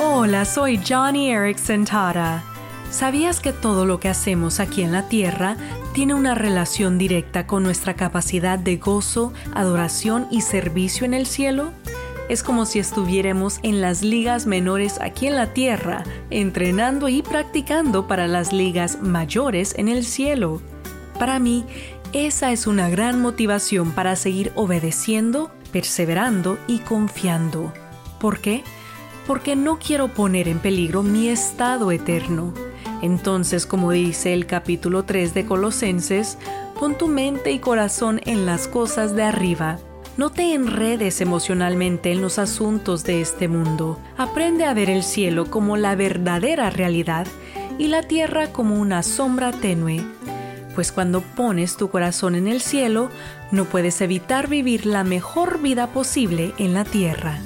Hola, soy Johnny Erickson Tara. ¿Sabías que todo lo que hacemos aquí en la tierra tiene una relación directa con nuestra capacidad de gozo, adoración y servicio en el cielo? Es como si estuviéramos en las ligas menores aquí en la tierra, entrenando y practicando para las ligas mayores en el cielo. Para mí, esa es una gran motivación para seguir obedeciendo, perseverando y confiando. ¿Por qué? Porque no quiero poner en peligro mi estado eterno. Entonces, como dice el capítulo 3 de Colosenses, pon tu mente y corazón en las cosas de arriba no te enredes emocionalmente en los asuntos de este mundo. Aprende a ver el cielo como la verdadera realidad y la tierra como una sombra tenue. Pues cuando pones tu corazón en el cielo, no puedes evitar vivir la mejor vida posible en la tierra.